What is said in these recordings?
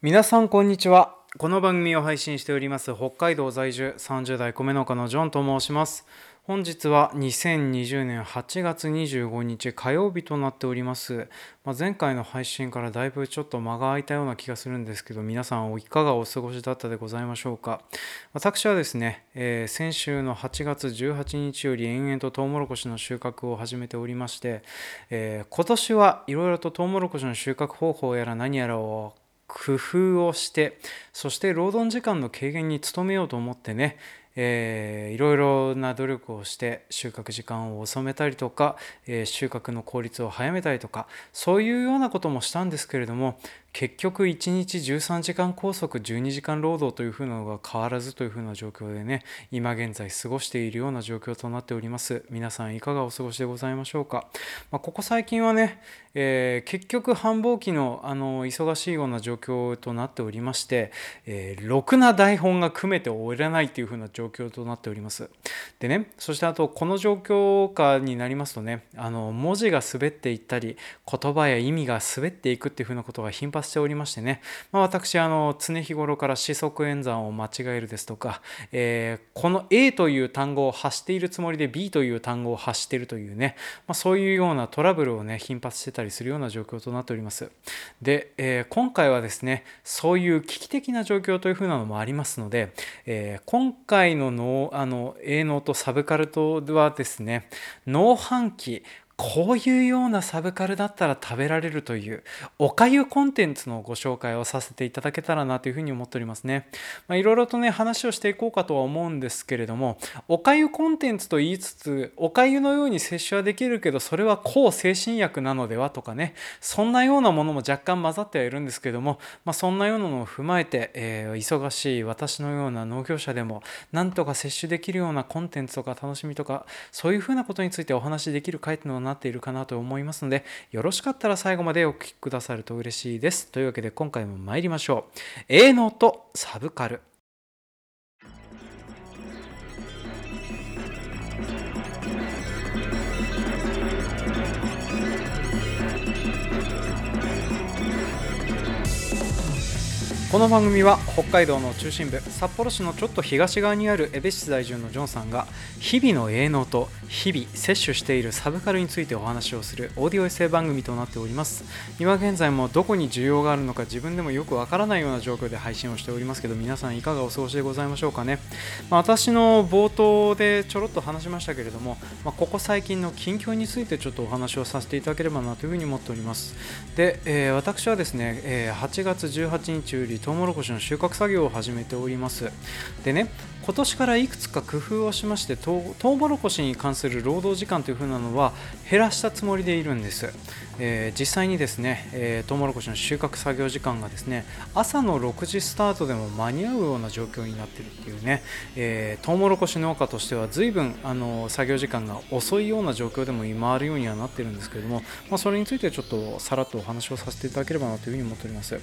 皆さんこんにちは。この番組を配信しております北海道在住30代米農家のジョンと申します。本日は2020年8月25日火曜日となっております、まあ前回の配信からだいぶちょっと間が空いたような気がするんですけど皆さんいかがお過ごしだったでございましょうか。私はですね、えー先週の8月18日より延々とトウモロコシの収穫を始めておりまして、えー今年はいろいろとトウモロコシの収穫方法やら何やらを工夫をしてそして労働時間の軽減に努めようと思ってね、えーいろいろな努力をして収穫時間を遅めたりとか、えー収穫の効率を早めたりとかそういうようなこともしたんですけれども結局1日13時間拘束12時間労働というふうなのが変わらずというふうな状況でね今現在過ごしているような状況となっております。皆さんいかがお過ごしでございましょうか、まあここ最近はね、えー結局繁忙期のあの忙しいような状況となっておりまして、えーろくな台本が組めておらないというふうな状況となっております。でねそしてあとこの状況下になりますとねあの文字が滑っていったり言葉や意味が滑っていくっていうふうなことが頻繁発しておりましてね、まあ、私あの常日頃から四則演算を間違えるですとか、えーこの A という単語を発しているつもりで B という単語を発しているというね、まあ、そういうようなトラブルをね頻発してたりするような状況となっております。で、えー今回はですねそういう危機的な状況というふうなのもありますので、えー今回ののあの営農とサブカルトはですね農飯期こういうようなサブカルだったら食べられるというおかゆコンテンツのご紹介をさせていただけたらなというふうに思っておりますね。まあ、いろいろとね話をしていこうかとは思うんですけれどもおかゆコンテンツと言いつつおかゆのように摂取はできるけどそれは抗精神薬なのではとかねそんなようなものも若干混ざってはいるんですけども、まあ、そんなようなのを踏まえて、えー忙しい私のような農業者でもなんとか摂取できるようなコンテンツとか楽しみとかそういうふうなことについてお話しできる回となっているかなと思いますのでよろしかったら最後までお聞きくださると嬉しいです。というわけで今回も参りましょう。営農とサブカル。この番組は北海道の中心部札幌市のちょっと東側にある江部市在住のジョンさんが日々の営農と日々摂取しているサブカルについてお話をするオーディオエッセイ番組となっております。今現在もどこに需要があるのか自分でもよくわからないような状況で配信をしておりますけど皆さんいかがお過ごしでございましょうかね、まあ私の冒頭でちょろっと話しましたけれども、まあここ最近の近況についてちょっとお話をさせていただければなというふうに思っております。で、えー私はですね、えー8月18日よりトウモロコシの収穫作業を始めております。でね今年からいくつか工夫をしましてトウトウモロコシに関する労働時間という風なのは減らしたつもりでいるんです、えー実際にですね、えートウモロコシの収穫作業時間がですね朝の6時スタートでも間に合うような状況になっているっていうね、えートウモロコシ農家としては随分あの作業時間が遅いような状況でも今あるようにはなっているんですけれども、まあ、それについてちょっとさらっとお話をさせていただければなというふうに思っております。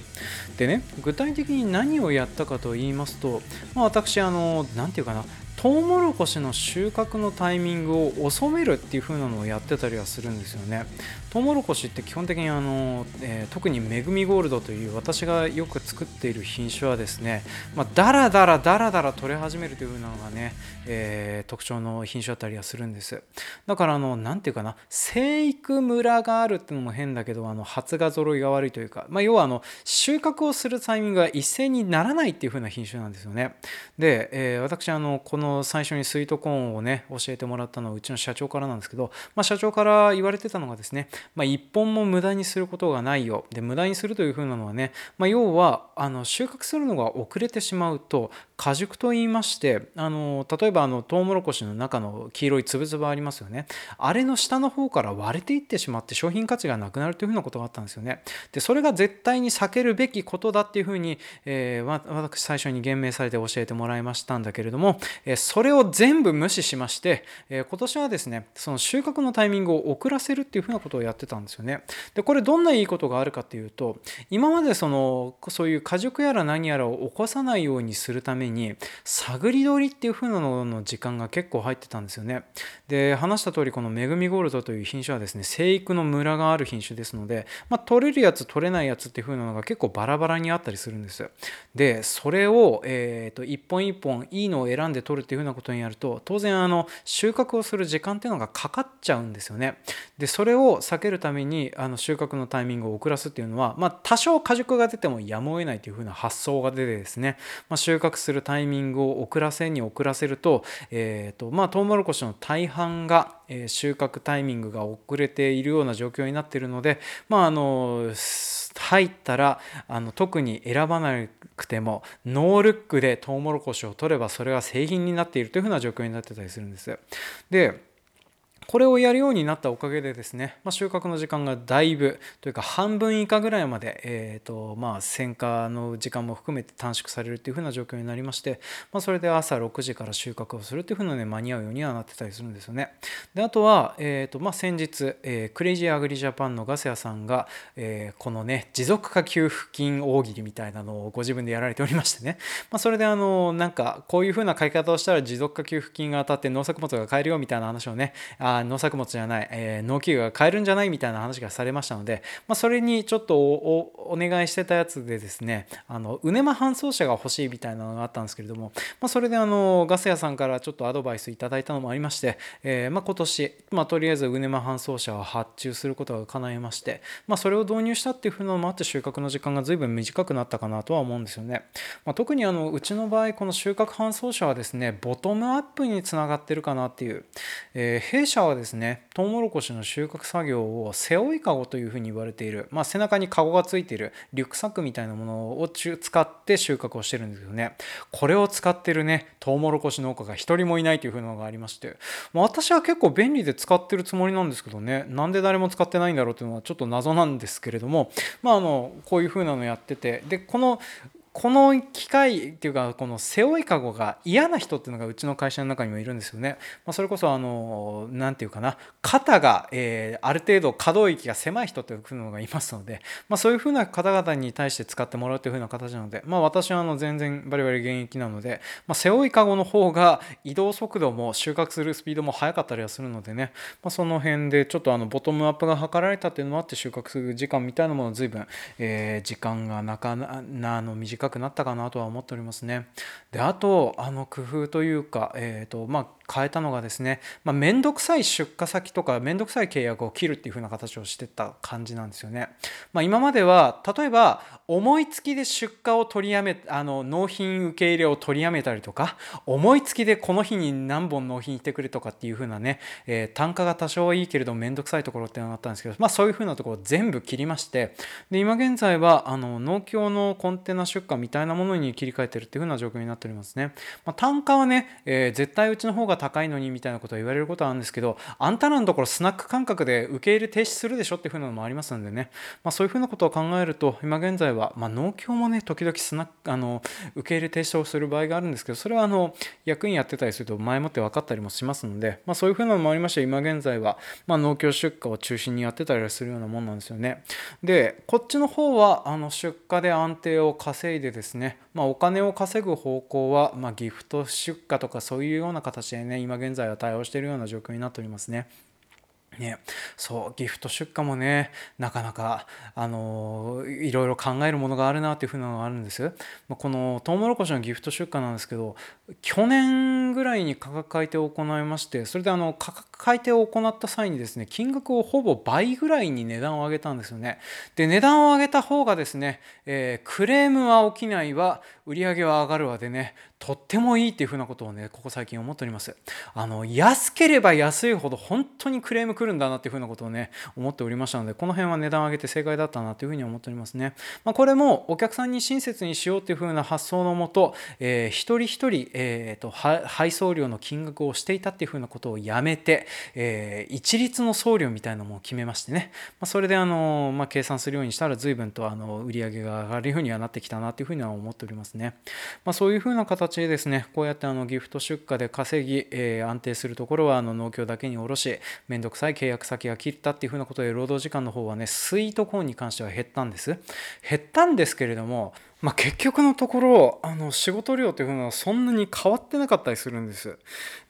でね具体的に何をやったかと言いますと、まあ、私あのなんていうかなトウモロコシの収穫のタイミングを遅めるっていう風なのをやってたりはするんですよね。トウモロコシって基本的にあの、えー特にめぐみゴールドという私がよく作っている品種はですね、まあ、だらだらだらだら取れ始めるという風なのがね、えー特徴の品種だったりはするんです。だからあのなんていうかな生育ムラがあるっていうのも変だけどあの発芽揃いが悪いというか、まあ、要はあの収穫をするタイミングが一斉にならないっていう風な品種なんですよね。で、えー私あのこの最初にスイートコーンをね教えてもらったのはうちの社長からなんですけど、まあ、社長から言われてたのがですね、まあ、一本も無駄にすることがないよ。で無駄にするというふうなのはね、まあ、要はあの収穫するのが遅れてしまうと果熟と言いましてあの例えばあのトウモロコシの中の黄色いつぶつぶありますよね。あれの下の方から割れていってしまって商品価値がなくなるというふうなことがあったんですよね。でそれが絶対に避けるべきことだっていうふうに、えー私最初に言明されて教えてもらいましたんだけれども、えそれを全部無視しまして、え今年はですねその収穫のタイミングを遅らせるっていうふうなことをやってたんですよね。でこれどんないいことがあるかっていうと今までそのそういう果熟やら何やらを起こさないようにするためめに探り取りっていう風なのの時間が結構入ってたんですよね。で話した通りこのめぐみゴールドという品種はですね生育のムラがある品種ですので、まあ、取れるやつ取れないやつっていう風なのが結構バラバラにあったりするんです。でそれを、えーと、一本一本いいのを選んで取るっていう風なことにやると当然あの収穫をする時間っていうのがかかっちゃうんですよね。でそれを避けるためにあの収穫のタイミングを遅らすっていうのは、まあ、多少果熟が出てもやむを得ないという風な発想が出てですね、まあ、収穫するるタイミングを遅らせに遅らせると,、えーとまあ、トウモロコシの大半が、え、収穫タイミングが遅れているような状況になっているので、まあ、あの入ったらあの特に選ばなくてもノールックでトウモロコシを取ればそれが製品になっているというふうな状況になってたりするんです。でこれをやるようになったおかげでですね、まあ、収穫の時間がだいぶというか半分以下ぐらいまで、えーとまあ、選果の時間も含めて短縮されるというふうな状況になりまして、まあ、それで朝6時から収穫をするというふうなね間に合うようにはなってたりするんですよね。であとは、えーとまあ、先日、えー、クレイジーアグリジャパンのガセアさんが、えー、このね持続化給付金大喜利みたいなのをご自分でやられておりましてね、まあ、それであのなんかこういうふうな買い方をしたら持続化給付金が当たって農作物が買えるよみたいな話をねあ農作物じゃない、えー、農機具が買えるんじゃないみたいな話がされましたので、まあ、それにちょっとお願いしてたやつでですねあのウネマ搬送車が欲しいみたいなのがあったんですけれども、まあ、それであのガス屋さんからちょっとアドバイスいただいたのもありまして、えー、まあ、今年、まあ、とりあえずウネマ搬送車を発注することが叶いまして、まあ、それを導入したっていうふうなのもあって収穫の時間が随分短くなったかなとは思うんですよね、ま、特にあのうちの場合この収穫搬送車はですねボトムアップにつながってるかなっていう、えー、弊社はですねトウモロコシの収穫作業を背負いかごというふうに言われている、まあ、背中にカゴがついているリュックサックみたいなものを使って収穫をしてるんですけどね。これを使ってるねトウモロコシ農家が一人もいないというふうなのがありまして、まあ、私は結構便利で使ってるつもりなんですけどねなんで誰も使ってないんだろうというのはちょっと謎なんですけれども。まああのこういうふうなのやってて。でこのこの機械っていうかこの背負いかごが嫌な人っていうのがうちの会社の中にもいるんですよね。まあ、それこそあの何て言うかな肩が、えー、ある程度可動域が狭い人っていうのがいますので、まあ、そういうふうな方々に対して使ってもらうというふうな形なので、まあ、私はあの全然バリバリ現役なので、まあ、背負いかごの方が移動速度も収穫するスピードも速かったりはするのでね、ま、その辺でちょっとあのボトムアップが図られたっていうのもあって収穫する時間みたいなものを随分、えー、時間がなかなの短くくなったかなとは思っておりますね。であとあの工夫というか、えーとまあ、変えたのがですね面倒、まあ、くさい出荷先とか面倒くさい契約を切るっていう風な形をしてた感じなんですよね。まあ、今までは例えば思いつきで出荷を取りやめあの納品受け入れを取りやめたりとか思いつきでこの日に何本納品してくれとかっていう風なね、えー、単価が多少はいいけれど面倒くさいところっていうのがあったんですけど、まあ、そういう風なところを全部切りましてで今現在はあの農協のコンテナ出荷みたいなものに切り替えてるっていう風な状況になっておりますね。まあ、単価はね、えー、絶対うちの方が高いのにみたいなことを言われることはあるんですけどあんたらのところスナック感覚で受け入れ停止するでしょっていう風なのもありますのでね、まあ、そういう風なことを考えると今現在は、まあ、農協もね時々スナックあの受け入れ停止をする場合があるんですけどそれはあの役員やってたりすると前もって分かったりもしますので、まあ、そういう風なのもありまして今現在は、まあ、農協出荷を中心にやってたりするようなもんなんですよね。でこっちの方はあの出荷で安定を稼いでですね、まあ、お金を稼ぐ方向は、まギフト出荷とかそういうような形でね今現在は対応しているような状況になっておりますね。ね、そうギフト出荷もねなかなかあのいろいろ考えるものがあるなっていうふうなのがあるんです。このトウモロコシのギフト出荷なんですけど去年ぐらいに価格改定を行いましてそれであの価格改定を行った際にですね金額をほぼ倍ぐらいに値段を上げたんですよね。で値段を上げた方がですね、えー、クレームは起きないわ売り上げは上がるわでねとってもいいっていうふうなことをねここ最近思っておりますあの安ければ安いほど本当にクレーム来るんだなっていうふうなことをね思っておりましたのでこの辺は値段を上げて正解だったなというふうに思っておりますね、まあ、これもお客さんに親切にしようっていうふうな発想のもと、えー、一人一人、えーと、配送料の金額をしていたっていうふうなことをやめて、えー、一律の送料みたいなのも決めましてね、まあ、それであの、まあ、計算するようにしたら随分とあの売り上げが上がるようにはなってきたなというふうには思っておりますね、まあ、そういうふうな形でですねこうやってあのギフト出荷で稼ぎ、えー、安定するところはあの農協だけに卸し面倒くさい契約先が切ったっていうふうなことで労働時間の方はねスイートコーンに関しては減ったんです。減ったんですけれどもまあ、結局のところあの仕事量というのはそんなに変わってなかったりするんです。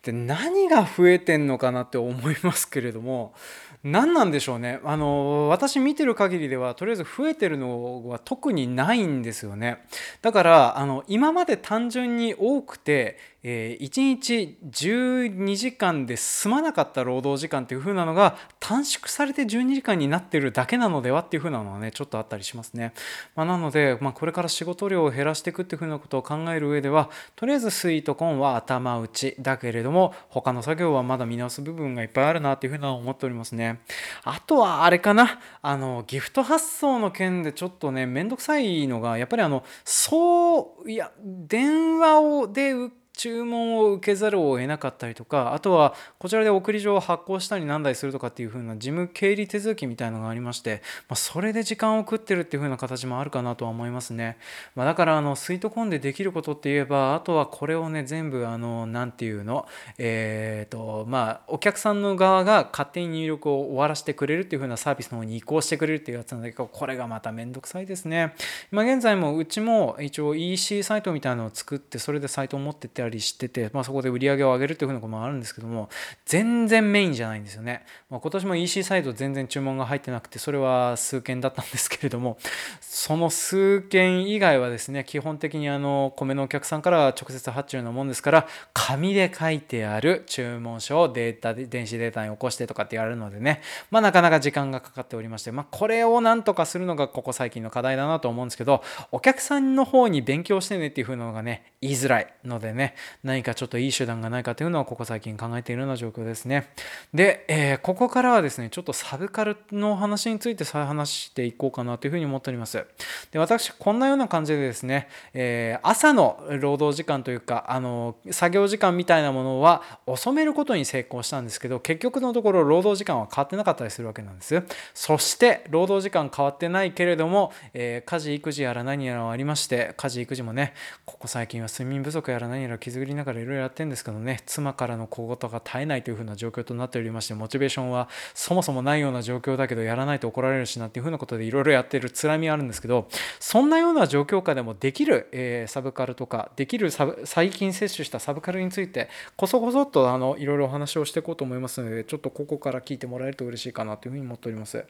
で何が増えてんのかなって思いますけれども何なんでしょうねあの私見てる限りではとりあえず増えてるのは特にないんですよねだからあの今まで単純に多くて、えー、1日12時間で済まなかった労働時間っていう風なのが短縮されて12時間になってるだけなのではっていう風なのはねちょっとあったりしますね、まあ、なので、まあ、これから仕事量を減らしていくっていう風なことを考える上ではとりあえずスイートコーンは頭打ちだけれども他の作業はまだ見直す部分がいっぱいあるなっていう風な思っておりますね。あとはあれかな。あのギフト発送の件でちょっとねめんどくさいのがやっぱりあのそういや電話をで注文を受けざるを得なかったりとかあとはこちらで送り状を発行したりなんだりするとかっていう風な事務経理手続きみたいなのがありまして、まあ、それで時間を食ってるっていう風な形もあるかなとは思いますね、まあ、だからあのスイートコーンでできることって言えばあとはこれをね全部あの何て言うの？えっ、ー、とまあお客さんの側が勝手に入力を終わらせてくれるっていう風なサービスの方に移行してくれるっていうやつなんだけどこれがまためんどくさいですね。今現在もうちも一応 EC サイトみたいなのを作ってそれでサイトを持ってってたりしてて、まあそこで売り上げを上げるっていうふうなこともあるんですけども全然メインじゃないんですよね、まあ、今年も EC サイト全然注文が入ってなくてそれは数件だったんですけれどもその数件以外はですね基本的にあの米のお客さんから直接発注なもんですから紙で書いてある注文書をデータで電子データに起こしてとかってやるのでねまあなかなか時間がかかっておりまして、まあ、これをなんとかするのがここ最近の課題だなと思うんですけどお客さんの方に勉強してねっていう風なのがね言いづらいのでね何かちょっといい手段がないかというのはここ最近考えているような状況ですね。で、えー、ここからはですね、ちょっとサブカルの話について再話していこうかなというふうに思っております。で、私、こんなような感じでですね、えー、朝の労働時間というか、あの、作業時間みたいなものは遅めることに成功したんですけど、結局のところ労働時間は変わってなかったりするわけなんです。そして、労働時間変わってないけれども、えー、家事、育児やら何やらはありまして、家事、育児もね、ここ最近は睡眠不足やら何やら気づりながらいろいろやってるんですけどね妻からの小言が絶えないというふうな状況となっておりましてモチベーションはそもそもないような状況だけどやらないと怒られるしなっていうふうなことでいろいろやってるつらみはあるんですけどそんなような状況下でもできる、えー、サブカルとかできるサブ最近摂取したサブカルについてこそこそっとあのいろいろお話をしていこうと思いますのでちょっとここから聞いてもらえると嬉しいかなというふうに思っております。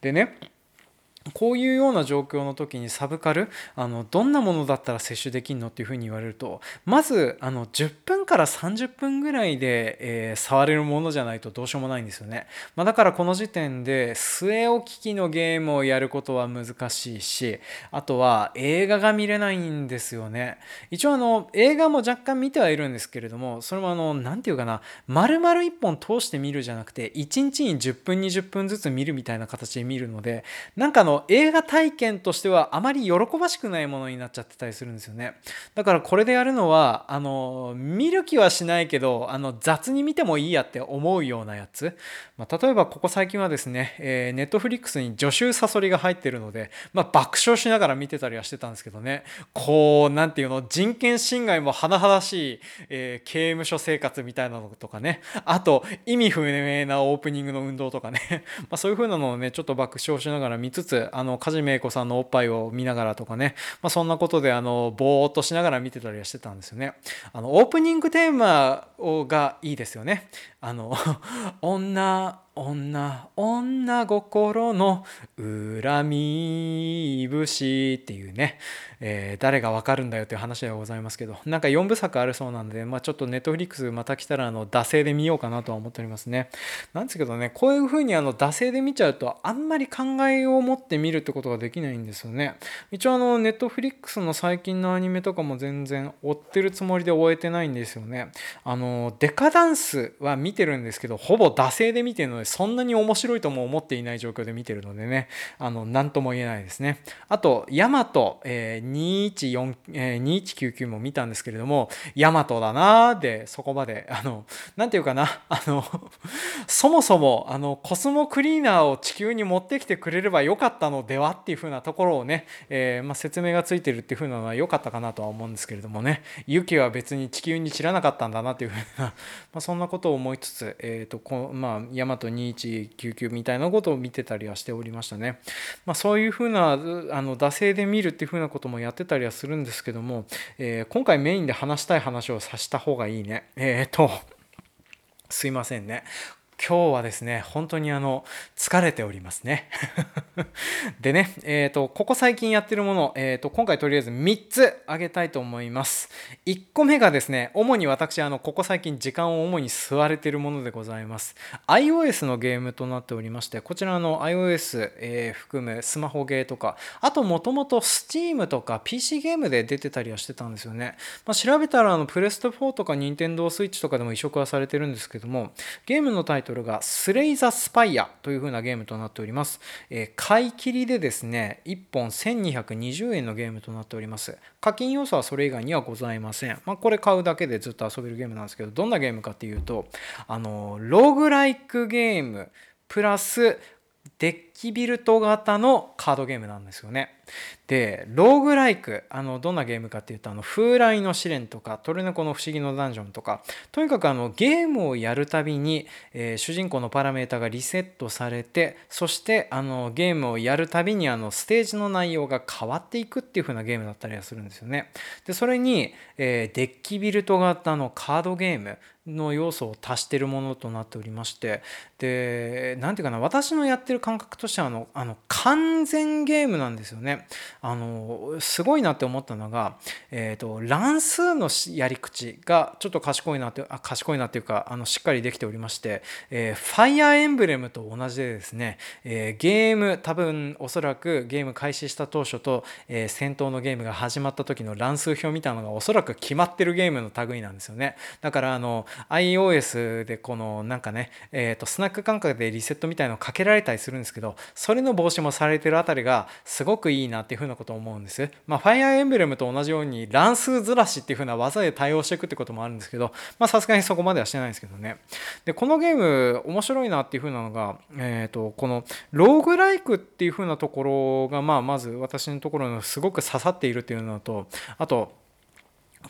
でねこういうような状況の時にサブカルあのどんなものだったら摂取できるのっていうふうに言われるとまずあの10分から30分ぐらいで、えー、触れるものじゃないとどうしようもないんですよね、まあ、だからこの時点で据え置き機のゲームをやることは難しいしあとは映画が見れないんですよね。一応あの映画も若干見てはいるんですけれどもそれもあの何て言うかな丸々1本通して見るじゃなくて1日に10分20分ずつ見るみたいな形で見るのでなんかのの映画体験としてはあまり喜ばしくないものになっちゃってたりするんですよね。だからこれでやるのはあの見る気はしないけどあの雑に見てもいいやって思うようなやつ、まあ、例えばここ最近はですね、えー、ネットフリックスに助手サソリが入ってるので、まあ、爆笑しながら見てたりはしてたんですけどね。こう何ていうの人権侵害も甚だしい、えー、刑務所生活みたいなのとかね。あと意味不明なオープニングの運動とかね。まあそういう風なのをねちょっと爆笑しながら見つつあの梶芽子さんのおっぱいを見ながらとかね、まあ、そんなことであのぼーっとしながら見てたりはしてたんですよね。あのオープニングテーマがいいですよね。あの 女女女心の恨み節っていうね、えー、誰がわかるんだよっていう話ではございますけどなんか4部作あるそうなんで、まあ、ちょっとネットフリックスまた来たらあの惰性で見ようかなとは思っておりますね。なんですけどねこういうふうにあの惰性で見ちゃうとあんまり考えを持って見るってことができないんですよね。一応あのネットフリックスの最近のアニメとかも全然追ってるつもりで終えてないんですよね。あのデカダンスは見見てるんですけどほぼ惰性で見てるのでそんなに面白いとも思っていない状況で見てるのでね、あの、なんとも言えないですね。あと、ヤマト、えー、214、えー、2199も見たんですけれども、ヤマトだなーで、そこまで、あの、なんていうかな、あの、そもそも、あの、コスモクリーナーを地球に持ってきてくれればよかったのではっていう風なところをね、えー、まあ、説明がついてるっていう風なのは良かったかなとは思うんですけれどもね、雪は別に地球に散らなかったんだなっていう風な、まあ、そんなことを思いつつ、えっ、ー、と、こまあ、ヤマト2199みたいなことを見てたりはしておりましたね。まあ、そういうふうなあの惰性で見るっていうふうなこともやってたりはするんですけども、えー、今回メインで話したい話をさした方がいいね。えっ、ー、とすいませんね。今日はですね、本当にあの、疲れておりますね。でね、えっ、ー、と、ここ最近やってるもの、えっ、ー、と、今回とりあえず3つ挙げたいと思います。1個目がですね、主に私、あの、ここ最近時間を主に吸われてるものでございます。iOS のゲームとなっておりまして、こちらの iOS、えー、含むスマホゲーとか、あともともと Steam とか PC ゲームで出てたりはしてたんですよね。まあ、調べたら、あの、プレステ4とか Nintendo Switch とかでも移植はされてるんですけども、ゲームのタイトルトルがスレイザ・スパイアという風なゲームとなっております。えー、買い切りでですね、1本1220円のゲームとなっております。課金要素はそれ以外にはございません。まあ、これ買うだけでずっと遊べるゲームなんですけど、どんなゲームかっていうと、あの、ローグライクゲームプラスデッキビルト型のカードゲームなんですよね。でローグライクあのどんなゲームかっていうとあの風来の試練とかトルネコの不思議のダンジョンとかとにかくあのゲームをやるたびに、えー、主人公のパラメータがリセットされてそしてあのゲームをやるたびにあのステージの内容が変わっていくっていう風なゲームだったりはするんですよね。でそれに、えー、デッキビルト型のカードゲームの要素を足してるものとなっておりましてで何ていうかな私のやってる感覚としてはあのあの完全ゲームなんですよね。あのすごいなって思ったのが、えーと、乱数のやり口がちょっと賢いなってあ賢いなっていうかあのしっかりできておりまして、えー、ファイアーエンブレムと同じでですね、えー、ゲーム多分おそらくゲーム開始した当初と、えー、戦闘のゲームが始まった時の乱数表みたいなのがおそらく決まってるゲームの類なんですよねだからあの iOS でこのなんかね、えーと、スナック感覚でリセットみたいのをかけられたりするんですけどそれの防止もされてるあたりがすごくいいなっていうふうなことを思うんです。まあ、ファイアーエンブレムと同じように乱数ずらしっていう風な技で対応していくってこともあるんですけど、まあさすがにそこまではしてないんですけどね。で、このゲーム面白いなっていう風なのが、えっ、ー、と、このローグライクっていう風なところが、まあまず私のところのすごく刺さっているっていうのと、あと、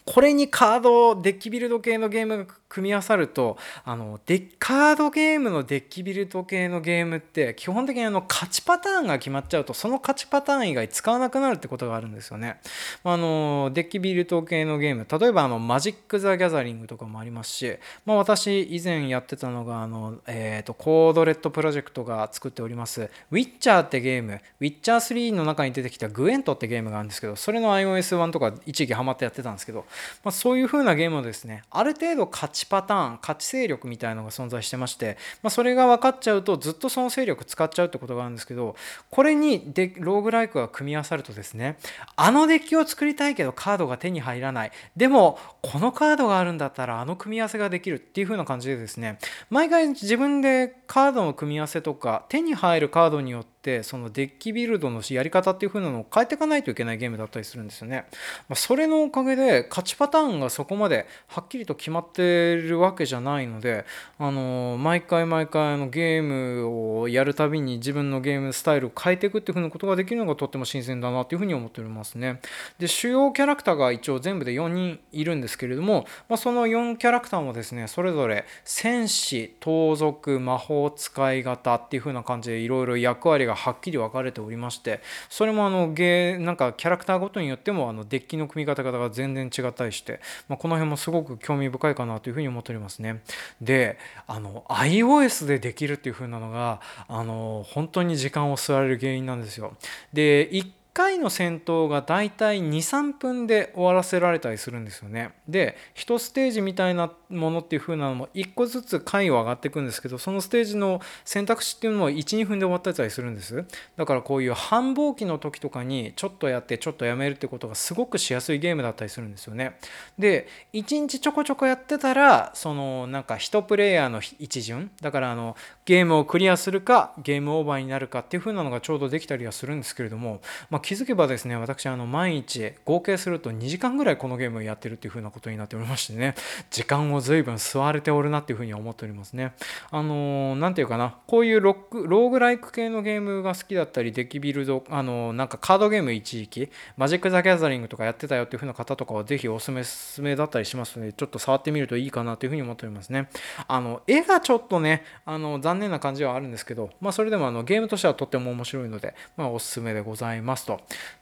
これにカードデッキビルド系のゲームが組み合わさるとあのデカードゲームのデッキビルド系のゲームって基本的にあの勝ちパターンが決まっちゃうとその勝ちパターン以外使わなくなるってことがあるんですよね。あのデッキビルド系のゲーム例えばあのマジック・ザ・ギャザリングとかもありますし、まあ、私以前やってたのがあの、えーと、コードレットプロジェクトが作っておりますウィッチャーってゲームウィッチャー3の中に出てきたグエントってゲームがあるんですけどそれの iOS1 とか一時期ハマってやってたんですけど、まあ、そういう風なゲームをですねある程度勝ちパターン勝ち勢力みたいのが存在してまして、まあ、それが分かっちゃうとずっとその勢力使っちゃうってことがあるんですけどこれにでローグライクが組み合わさるとですねあのデッキを作りたいけどカードが手に入らない。でもこのカードがあるんだったらあの組み合わせができるっていう風な感じでですね毎回自分でカードの組み合わせとか手に入るカードによってってそのデッキビルドのやり方っていう風なのを変えていかないといけないゲームだったりするんですよね。まあ、それのおかげで勝ちパターンがそこまではっきりと決まってるわけじゃないので、あの毎回毎回のゲームをやるたびに自分のゲームスタイルを変えていくっていう風なことができるのがとっても新鮮だなっていう風に思っておりますね。で主要キャラクターが一応全部で4人いるんですけれども、まあ、その4キャラクターもですねそれぞれ戦士盗賊魔法使い方っていう風な感じでいろいろ役割ががはっきり分かれておりましてそれもあのゲーなんかキャラクターごとによってもあのデッキの組み方が全然違ったりして、まあ、この辺もすごく興味深いかなというふうに思っておりますね。であの iOS でできるっていう風なのがあの本当に時間を吸われる原因なんですよ。で回の戦闘がだいたい23分で終わらせられたりするんですよね。で1ステージみたいなものっていう風なのも1個ずつ回を上がっていくんですけどそのステージの選択肢っていうのも12分で終わったりするんですだからこういう繁忙期の時とかにちょっとやってちょっとやめるってことがすごくしやすいゲームだったりするんですよね。で1日ちょこちょこやってたらそのなんか1プレイヤーの一巡だからあのゲームをクリアするかゲームオーバーになるかっていう風なのがちょうどできたりはするんですけれども、ま気づけばですね私あの毎日合計すると2時間ぐらいこのゲームをやってるっていう風なことになっておりましてね 時間を随分吸われておるなっていう風に思っておりますねあの何、ー、て言うかなこういうロックローグライク系のゲームが好きだったりデッキビルドあのー、なんかカードゲーム一時期マジック・ザ・ギャザリングとかやってたよっていう風な方とかはぜひおすすめだったりしますのでちょっと触ってみるといいかなという風に思っておりますねあの絵がちょっとねあの残念な感じはあるんですけどまあそれでもあのゲームとしてはとっても面白いので、まあ、おすすめでございますと。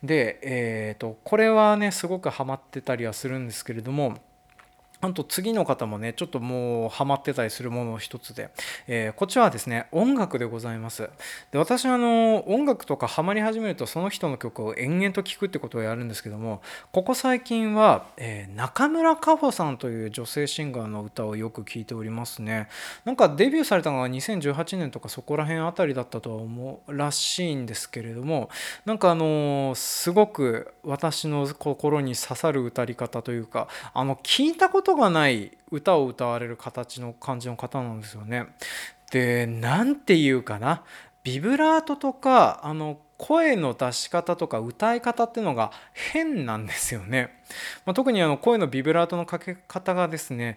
で、えーと、これはねすごくハマってたりはするんですけれどもあと次の方もね、ちょっともうハマってたりするものの一つで、えー、こっちはですね、音楽でございます。で私はあの音楽とかハマり始めるとその人の曲を延々と聴くってことをやるんですけども、ここ最近は、えー、中村佳穂さんという女性シンガーの歌をよく聴いておりますね。なんかデビューされたのが2018年とかそこら辺あたりだったとは思うらしいんですけれども、なんかあのすごく私の心に刺さる歌い方というか、あの聞いたことことがない歌を歌われる形の感じの方なんですよね。で何て言うかなビブラートとかあの声の出し方とか歌い方っていうのが変なんですよね。まあ、特にあの声のビブラートのかけ方がですね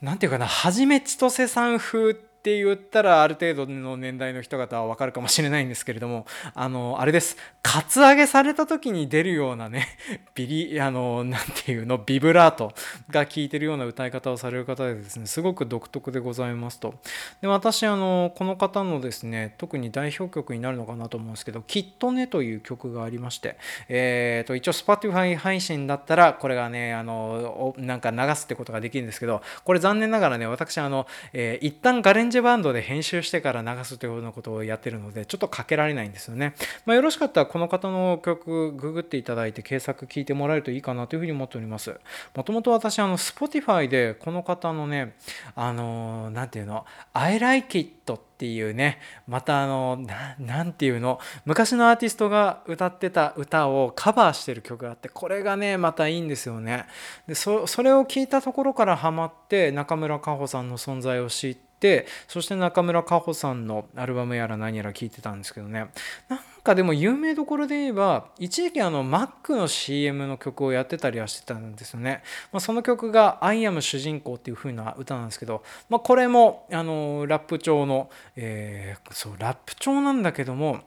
何て言うかなはじめ千歳さん風ってって言ったらある程度の年代の人方は分かるかもしれないんですけれどもあのあれです。カツアゲされた時に出るようなね ビリあの何ていうのビブラートが効いてるような歌い方をされる方でですねすごく独特でございますと。で私あのこの方のですね特に代表曲になるのかなと思うんですけど「きっとね」という曲がありましてえっ、ー、と一応 Spotify 配信だったらこれがねあのなんか流すってことができるんですけどこれ残念ながらね私あの、えー、一旦ガレンジジバンドで編集してから流すというようなことをやってるのでちょっとかけられないんですよね、まあ、よろしかったらこの方の曲ググっていただいて検索聞いてもらえるといいかなというふうに思っております。もともと私あの Spotify でこの方のねあの何て言うの？I like it っていうねまたあの何て言うの？昔のアーティストが歌ってた歌をカバーしてる曲があってこれがねまたいいんですよね。でそれを聞いたところからハマって中村佳穂さんの存在を知っててそして中村佳穂さんのアルバムやら何やら聞いてたんですけどね。なんかでも有名どころで言えば一時期あの Mac の CM の曲をやってたりはしてたんですよね、まあ、その曲が「アイアム主人公」っていう風な歌なんですけど、まあ、これもあのラップ調の、えー、そうラップ調なんだけども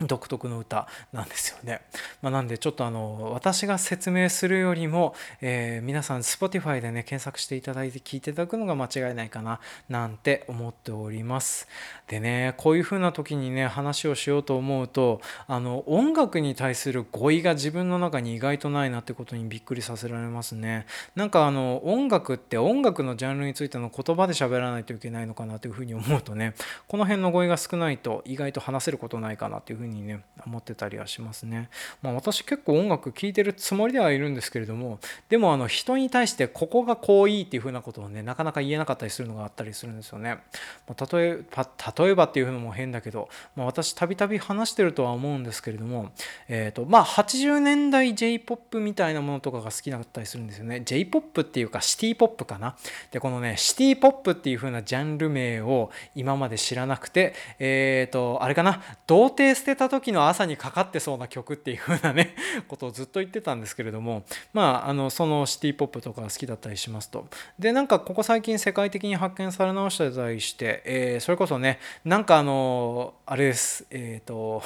独特の歌なんですよね。まあ、なんでちょっとあの私が説明するよりも、えー、皆さん Spotify でね検索していただいて聞いていただくのが間違いないかななんて思っております。でねこういう風な時にね話をしようと思うとあの音楽に対する語彙が自分の中に意外とないなってことにびっくりさせられますね。なんかあの音楽って音楽のジャンルについての言葉で喋らないといけないのかなというふうに思うとねこの辺の語彙が少ないと意外と話せることないかなというふうににね思ってたりはしますね。まあ、私結構音楽聴いてるつもりではいるんですけれどもでもあの人に対してここがこういいっていう風なことをねなかなか言えなかったりするのがあったりするんですよね。まあ、例えば例えばっていうのも変だけど、まあ、私たびたび話してるとは思うんですけれども、えーとまあ、80年代 J-POP みたいなものとかが好きだったりするんですよね。J-POP っていうかシティポップかな。でこのねシティポップっていう風なジャンル名を今まで知らなくてえっ、ー、とあれかな童貞捨てた時の朝にかかってそうな曲っていう風なね ことをずっと言ってたんですけれどもまああのそのシティ・ポップとか好きだったりしますと。でなんかここ最近世界的に発見され直してたりして、えー、それこそねなんかあのあれですえっ、ー、と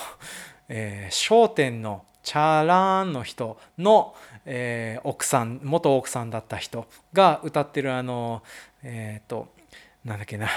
えー、商店のチャラーンの人の、えー、奥さん元奥さんだった人が歌ってるあのえっ、ー、となんだっけな。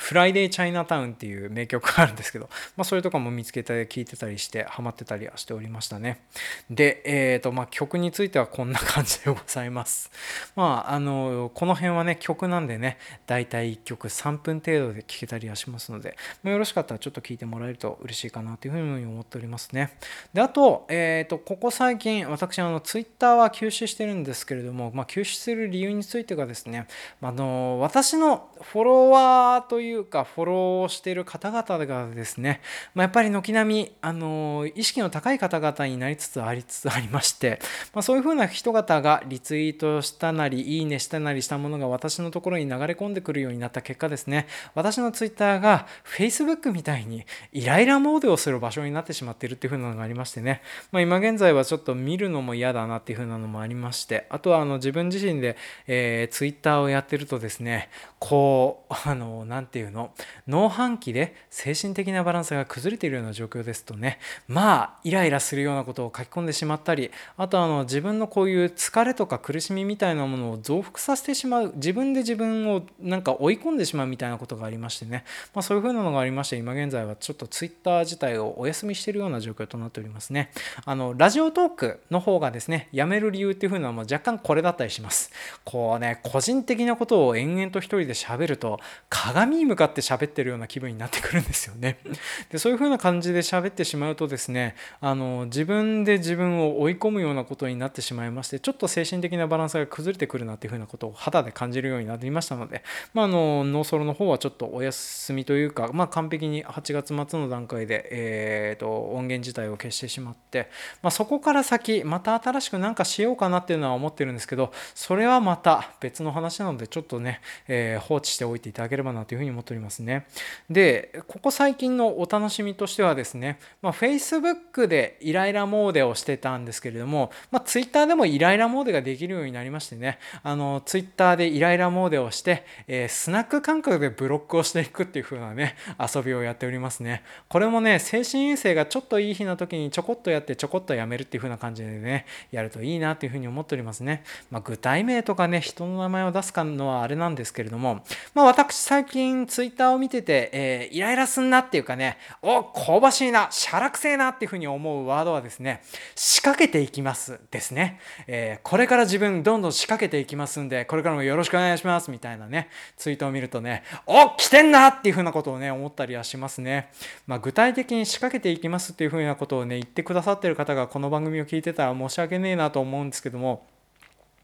フライデー・チャイナタウンっていう名曲があるんですけど、まあ、それとかも見つけたり聴いてたりしてハマってたりはしておりましたね。で、えーとまあ、曲についてはこんな感じでございます。まあ、あのこの辺はね曲なんでね大体1曲3分程度で聴けたりはしますので、まあ、よろしかったらちょっと聴いてもらえると嬉しいかなというふうに思っておりますね。であと,、えーと、ここ最近私あの Twitter は休止してるんですけれども、まあ、休止する理由についてがですね、あの私のフォロワーといういうかフォローしている方々がですね、まあ、やっぱり軒並みあの意識の高い方々になりつつありつつありまして、まあ、そういうふうな人々がリツイートしたなりいいねしたなりしたものが私のところに流れ込んでくるようになった結果ですね私のツイッターが Facebook みたいにイライラモードをする場所になってしまっているっていうふうなのがありましてね、まあ、今現在はちょっと見るのも嫌だなっていうふうなのもありましてあとはあの自分自身で、えー、ツイッターをやってるとですねこうあの何て言ういうの。農飯期で精神的なバランスが崩れているような状況ですとね。まあイライラするようなことを書き込んでしまったりあとあの自分のこういう疲れとか苦しみみたいなものを増幅させてしまう自分で自分をなんか追い込んでしまうみたいなことがありましてね、まあ、そういうふうなのがありまして今現在はちょっとツイッター自体をお休みしているような状況となっておりますね。あのラジオトークの方がですねやめる理由っていうふうなのも若干これだったりします。こうね個人的なことを延々と一人で喋ると鏡向かって喋ってるような気分になってくるんですよね。でそういう風な感じで喋ってしまうとですねあの自分で自分を追い込むようなことになってしまいましてちょっと精神的なバランスが崩れてくるなっていう風なことを肌で感じるようになりましたので、まあ、あのノーソロの方はちょっとお休みというか、まあ、完璧に8月末の段階で、えーと、音源自体を消してしまって、まあ、そこから先また新しく何かしようかなっていうのは思ってるんですけどそれはまた別の話なのでちょっとね、えー、放置しておいていただければなというふうに思っておりますね。で、ここ最近のお楽しみとしてはですね、まあ、Facebook でイライラモードをしてたんですけれども、まあ、Twitter でもイライラモードができるようになりましてね、あの Twitter でイライラモードをして、えー、スナック感覚でブロックをしていくっていう風なね、遊びをやっておりますね。これもね、精神衛生がちょっといい日の時にちょこっとやってちょこっとやめるっていう風な感じでね、やるといいなっていう風に思っておりますね。まあ、具体名とかね、人の名前を出すかのはあれなんですけれども、まあ、私最近 Twitter を見てて、えー、イライラすんなっていうかね、お、香ばしいな、しゃらくせえなっていうふうに思うワードはですね、仕掛けていきますですね。えー、これから自分どんどん仕掛けていきますんで、これからもよろしくお願いしますみたいなね、ツイートを見るとね、お、来てんなっていうふうなことをね、思ったりはしますね。まあ、具体的に仕掛けていきますっていうふうなことをね、言ってくださってる方がこの番組を聞いてたら申し訳ねえなと思うんですけども、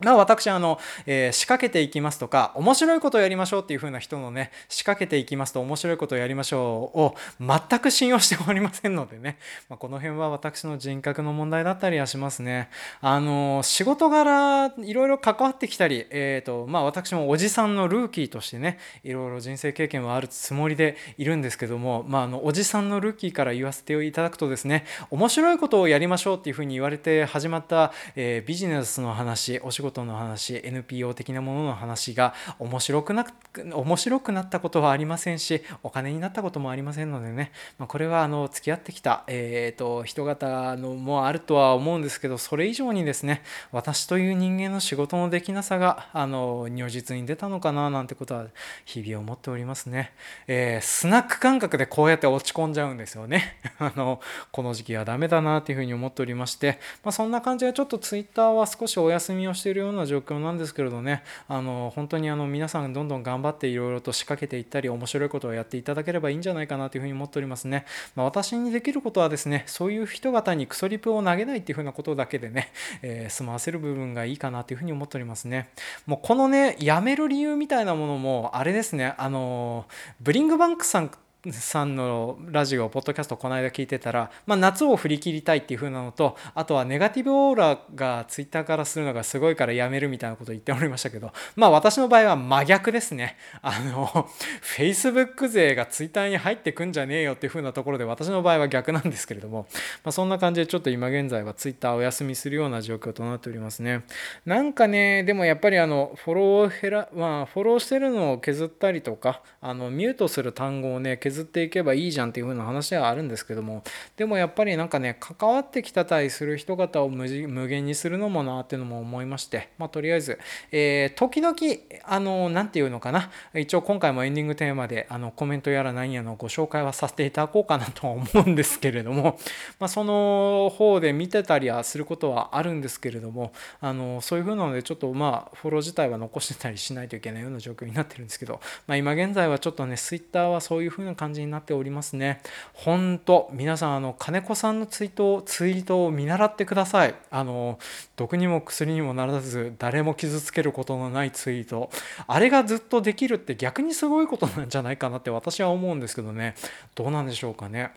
まあ私、あの、えー、仕掛けていきますとか、面白いことをやりましょうっていう風な人のね、仕掛けていきますと面白いことをやりましょうを全く信用しておりませんのでね、まあ、この辺は私の人格の問題だったりはしますね。あの、仕事柄、いろいろ関わってきたり、えっ、ー、と、まあ私もおじさんのルーキーとしてね、いろいろ人生経験はあるつもりでいるんですけども、まああの、おじさんのルーキーから言わせていただくとですね、面白いことをやりましょうっていう風に言われて始まった、えー、ビジネスの話、お仕事の話 NPO 的なものの話が面白くな面白くなったことはありませんしお金になったこともありませんのでね、まあ、これはあの付き合ってきた、えーと、人方のもあるとは思うんですけどそれ以上にですね私という人間の仕事のできなさがあの如実に出たのかななんてことは日々思っておりますね、えー、スナック感覚でこうやって落ち込んじゃうんですよね。あのこの時期はダメだなというふうに思っておりまして、まあ、そんな感じでちょっと Twitter は少しお休みをしているような状況なんですけれどねあの本当にあの皆さんどんどん頑張っていろいろと仕掛けていったり面白いことをやっていただければいいんじゃないかなというふうに思っておりますね、まあ、私にできることはですねそういう人方にクソリプを投げないっていうふうなことだけでね、えー、済ませる部分がいいかなというふうに思っておりますね。もうこのねやめる理由みたいなものもあれですねあのブリングバンクさんさんのラジオ、ポッドキャストこの間聞いてたら、まあ、夏を振り切りたいっていう風なのと、あとはネガティブオーラがツイッターからするのがすごいからやめるみたいなことを言っておりましたけど、まあ私の場合は真逆ですね。あの、Facebook 勢がツイッターに入ってくんじゃねえよっていう風なところで私の場合は逆なんですけれども、まあ、そんな感じでちょっと今現在はツイッターお休みするような状況となっておりますね。なんかね、でもやっぱりあの、フォローを減ら、まあフォローしてるのを削ったりとか、あの、ミュートする単語をね、削っていけばいいじゃんっていう風な話はあるんですけどもでもやっぱりなんかね関わってきたたりする人方を無限にするのもなっていうのも思いましてまあとりあえず、えー、時々あの何て言うのかな一応今回もエンディングテーマであのコメントやら何やのご紹介はさせていただこうかなとは思うんですけれども、まあ、その方で見てたりはすることはあるんですけれどもあのそういう風なのでちょっとまあフォロー自体は残してたりしないといけないような状況になってるんですけど、まあ、今現在はちょっとね Twitter はそういう風な感じ感じになっておりますね。本当皆さんあの金子さんのツイートツイートを見習ってください。あの毒にも薬にもならず誰も傷つけることのないツイートあれがずっとできるって逆にすごいことなんじゃないかなって私は思うんですけどねどうなんでしょうかね。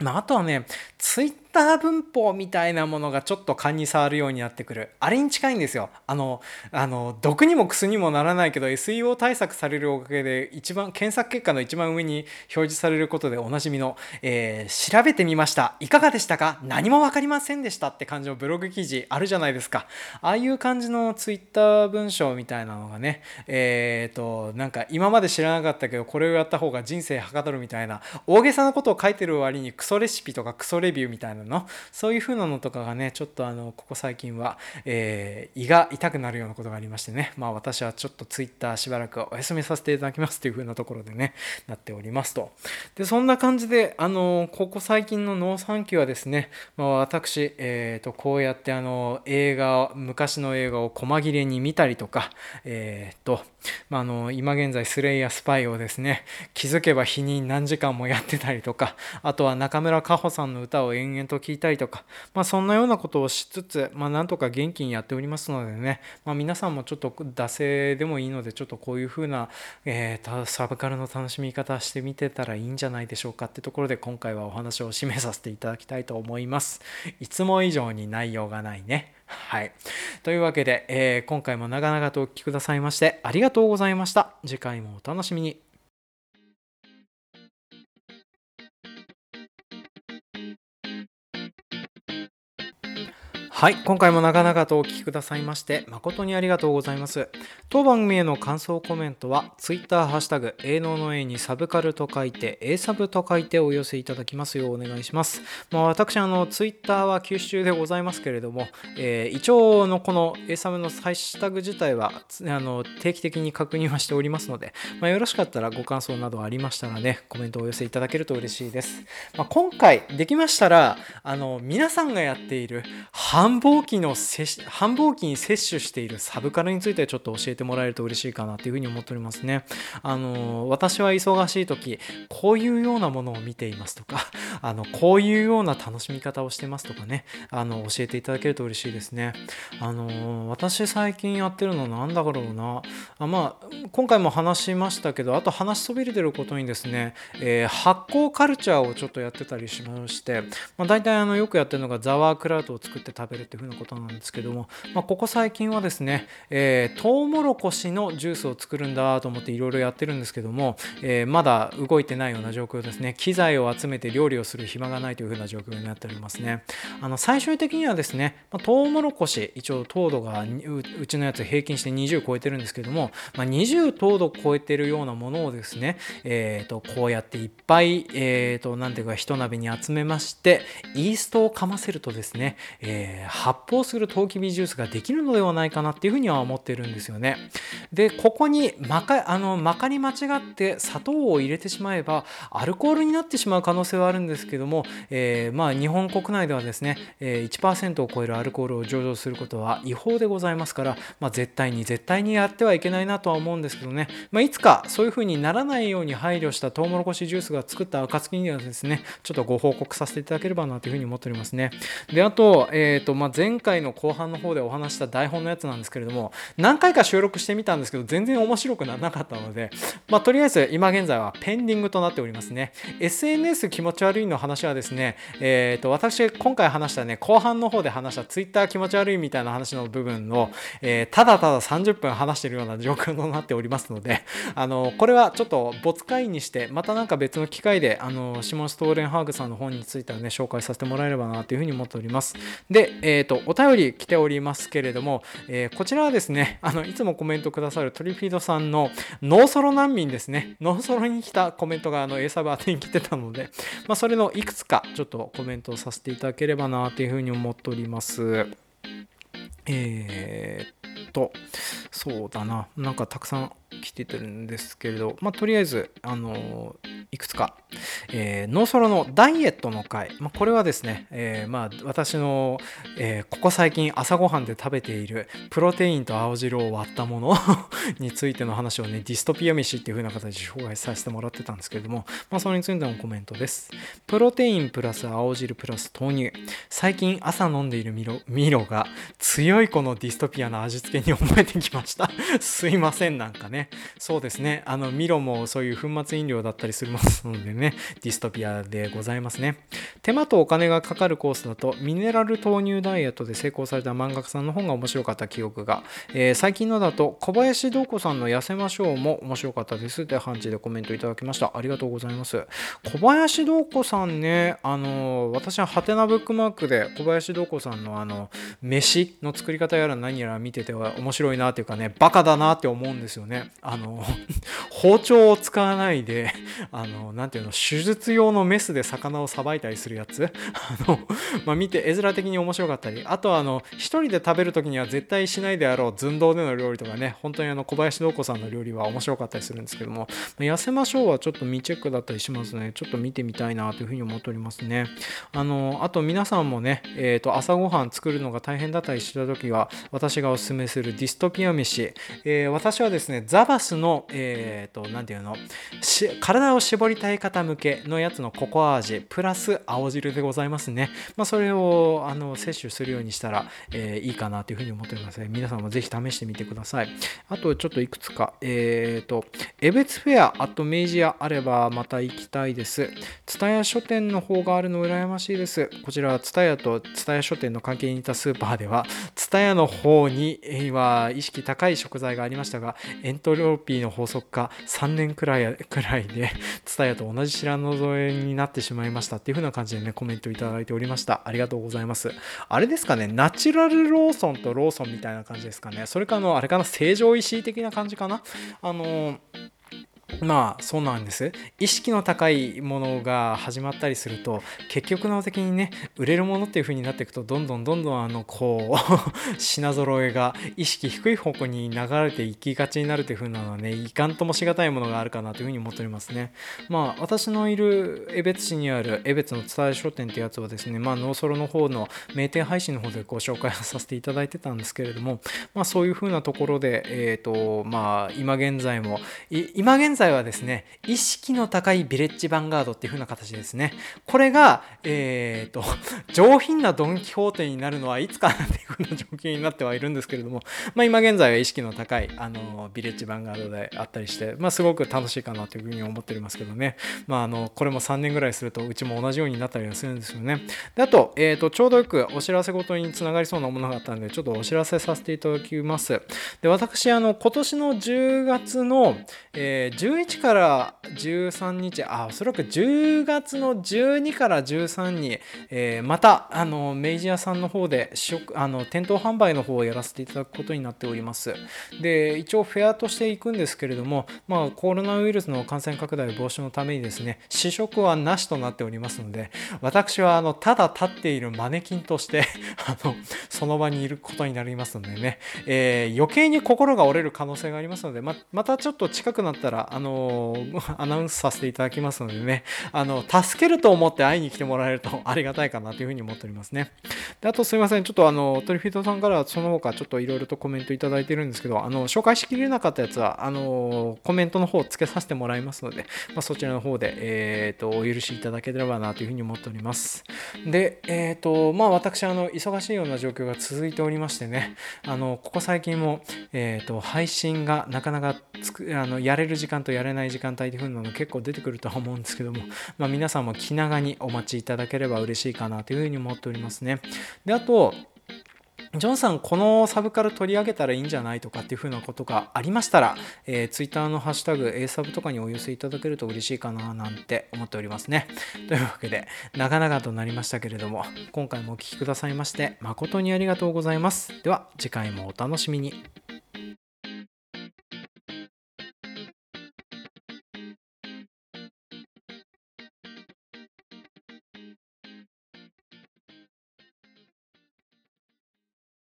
まあ、あとはね、ツイッター文法みたいなものがちょっと勘に触るようになってくる。あれに近いんですよ。あの、あの、毒にもクスにもならないけど、SEO 対策されるおかげで、一番、検索結果の一番上に表示されることでおなじみの、えー、調べてみました。いかがでしたか？何もわかりませんでしたって感じのブログ記事あるじゃないですか。ああいう感じのツイッター文章みたいなのがね、えっ、ー、と、なんか今まで知らなかったけど、これをやった方が人生はかどるみたいな、大げさなことを書いてる割にクソレシピとかクソレビューみたいなの？そういう風なのとかがねちょっとあのここ最近は、えー、胃が痛くなるようなことがありましてね。まあ私はちょっと Twitter しばらくお休みさせていただきますという風なところでねなっておりますと。でそんな感じであのここ最近の農産期はですね、まあ、私、えーと、こうやってあの映画昔の映画を細切れに見たりとかえっ、ー、と、まあ、あの今現在スレイヤースパイをですね気づけば日に何時間もやってたりとかあとは中村佳穂さんの歌を延々と聴いたりとか、まあ、そんなようなことをしつつ、まあ、なんとか元気にやっておりますのでね、ま、皆さんもちょっと惰性でもいいのでちょっとこういう風な、えー、サブカルの楽しみ方してみてたらいいんじゃないでしょうかってところで今回はお話を締めさせていただきたいと思います。いつも以上に内容がないね。はい。というわけで、えー、今回も長々とお聴きくださいましてありがとうございました。次回もお楽しみに。はい、今回も長々とお聞きくださいまして誠にありがとうございます。当番組への感想コメントは Twitter ハッシュタグ営農の A にサブカルと書いて A サブと書いてお寄せいただきますようお願いします。まあ、私あの Twitter は休止中でございますけれども、えー、一応のこの A サブのハッシュタグ自体はあの定期的に確認はしておりますので、まあ、よろしかったらご感想などありましたらねコメントをお寄せいただけると嬉しいです。まあ、今回できましたらあの皆さんがやっている半繁忙期の繁忙期に摂取しているサブカルについてちょっと教えてもらえると嬉しいかなというふうに思っておりますね。あの私は忙しい時こういうようなものを見ていますとか あのこういうような楽しみ方をしてますとかねあの教えていただけると嬉しいですね。あの私最近やってるのなんだろうなあまあ今回も話しましたけどあと話しそびれてることにですね、えー、発酵カルチャーをちょっとやってたりしまして、まあ、大体あのよくやってるのがザワークラウトを作って食べるっていう風なことなんですけども、まあ、ここ最近はですね、えー、トウモロコシのジュースを作るんだと思っていろいろやってるんですけども、えー、まだ動いてないような状況ですね。機材を集めて料理をする暇がないという風な状況になっておりますね。あの最終的にはですね、まあ、トウモロコシ一応糖度がうちのやつ平均して20超えてるんですけども、まあ、20糖度超えてるようなものをですね、えー、とこうやっていっぱい、えー、と何ていうか一鍋に集めましてイーストをかませるとですね、えー、発泡するトウキビジュースができるのではないかなっていうふうには思ってるんですよね。でここにまかあのまかり間違って砂糖を入れてしまえばアルコールになってしまう可能性はあるんですけども、えー、まあ日本国内ではですね、え1%を超えるアルコールを上場することは違法でございますから、まあ、絶対に絶対にやってはいけないなとは思うんですけどね、まあ、いつかそういうふうにならないように配慮したトウモロコシジュースが作った暁にはですねちょっとご報告させていただければなというふうに思っておりますね。であと,、えーとまあ、前回の後半の方でお話した台本のやつなんですけれども何回か収録してみたんですけど全然面白くならなかったので、まあ、とりあえず今現在はペンディングとなっておりますね。SNS 気持ち悪いの話はですね、えー、と私今回話したね後半の方で話した Twitter 気持ち悪いみたいな話の部分を、えー、ただただ30分話してるような状況となっておりますのであのこれはちょっと没回にしてまた何か別の機会であのシモン・ストーレンハーグさんの本についてはね紹介させてもらえればなというふうに思っております。で、えー、とお便り来ておりますけれども、えー、こちらはですね あのいつもコメントくださるトリフィードさんのノーソロ難民ですね。ノーソロに来たコメントがあの A サバー宛に来てたので、まあ、それのいくつかちょっとコメントをさせていただければなというふうに思っております。えー、っとそうだななんかたくさん来ててるんですけれど、まあ、とりあえずあのいくつか、えー、ノーソロのダイエットの回、まあ、これはですね、えー、まあ私の、えー、ここ最近朝ごはんで食べているプロテインと青汁を割ったもの についての話をね、ディストピア飯っていう風な形で紹介させてもらってたんですけれども、まあ、それについてのコメントです。プロテインプラス青汁プラス豆乳。最近朝飲んでいるミロミロが強いこのディストピアな味付けに思えてきました。すいません、なんかね。そうですね。あの、ミロもそういう粉末飲料だったりするますのでね、ディストピアでございますね。手間とお金がかかるコースだと、ミネラル豆乳ダイエットで成功された漫画家さんの本が面白かった記憶が、えー、最近のだと、小林道子さんの痩せましょうも面白かったですって判事でコメントいただきました。ありがとうございます。小林道子さんね、あの、私はハテナブックマークで小林道子さんのあの、飯の作り方やら何やら見てては面白いなっていうかね、バカだなって思うんですよね。あの、包丁を使わないで、あの、なんていうの、手術用のメスで魚をさばいたりするやつ？あの、まあ、見て絵面的に面白かったり、あとはあの、一人で食べる時には絶対しないであろう寸胴での料理とかね、本当にあの、小林道子さんの料理は面白かったりするんですけども、痩せましょうはちょっと未チェックだったりしますね。ちょっと見てみたいなというふうに思っておりますね。あの、あと皆さんもね、え、ー、と、朝ごはん作るのが大変だったりした時は、私がおすすめするディストピア飯、えー、私はですね、ザバスの、え、ー、ていうの、体を絞りたい方向けのやつのココア味、プラス青汁でございますね。まあ、それを、あの、摂取するようにしたら、えいいかなというふうに思っております、皆さんもぜひ試してみてください。あと、ちょっといくつか、えっ、と、エベツフェア、あと明治屋あればまた行きたいです。蔦屋書店の方があるの羨ましいです。こちら、蔦屋と蔦屋書店の関係にいたスーパーでは、蔦屋の方に今、意識高い食材がありましたが、エントロピーの法則化3年くらいくらいで、蔦屋と同じ白の添えになってしまいましたっていう風な感じでね、コメントいただいておりました。ありがとうございます。あれですかね、ナチュラルローソンとローソンみたいな感じですかね。それかあの、あれかな、成城石井的な感じかな？あのーまあそうなんです。意識の高いものが始まったりすると結局の的にね売れるものっていう風になっていくとどんどんどんどんあのこう 品揃えが意識低い方向に流れていきがちになるという風なのはねいかんともしがたいものがあるかなという風に思っておりますね。まあ私のいる江別市にある江別の伝え書店ってやつはですねまあノーソロの方の名店配信の方でご紹介させていただいてたんですけれどもまあそういう風なところでえっ、ー、とまあ今現在も今現在在はですね、意識の高いビレッジヴァンガードっていう風な形ですね。これが、えっ、ー、と、上品なドン・キホーテになるのはいつかなっていう風な状況になってはいるんですけれども、まあ今現在は意識の高い、あの、ビレッジヴァンガードであったりして、まあすごく楽しいかなという風に思っておりますけどね。まああの、これも3年ぐらいするとうちも同じようになったりはするんですよね。で、あと、えっ、ー、と、ちょうどよくお知らせごとにつながりそうなものがあったんで、ちょっとお知らせさせていただきます。で、私、あの、今年の10月の、えー、11から13日、あ、おそらく10月の12から13に、えー、また、あの、明治屋さんの方で試食、あの、店頭販売の方をやらせていただくことになっております。で、一応フェアとしていくんですけれども、まあ、コロナウイルスの感染拡大防止のためにですね、試食はなしとなっておりますので、私は、あの、ただ立っているマネキンとして あの、その場にいることになりますのでね、えー、余計に心が折れる可能性がありますので、ままたちょっと近くなったら、あのアナウンスさせていただきますのでね、あの、助けると思って会いに来てもらえると ありがたいかなというふうに思っておりますね。で、あとすいません、ちょっとあの、トリフィートさんからその他ちょっといろいろとコメントいただいてるんですけど、あの、紹介しきれなかったやつは、あの、コメントの方を付けさせてもらいますので、まあ、そちらの方で、えっ、ー、と、お許しいただければなというふうに思っております。で、えっ、ー、と、まあ私、あの、忙しいような状況が続いておりましてね、あの、ここ最近も、えっ、ー、と、配信がなかなかつくあのやれる時間ととやれない時間帯という風なの結構出てくるとは思うんですけども、まあ、皆さんも気長にお待ちいただければ嬉しいかなというふうに思っておりますね。であとジョンさん、このサブカル取り上げたらいいんじゃないとかっていう風なことがありましたら、えー、Twitter のハッシュタグ A サブとかにお寄せいただけると嬉しいかななんて思っておりますね。というわけで、長々となりましたけれども、今回もお聴きくださいまして誠にありがとうございます。では、次回もお楽しみに。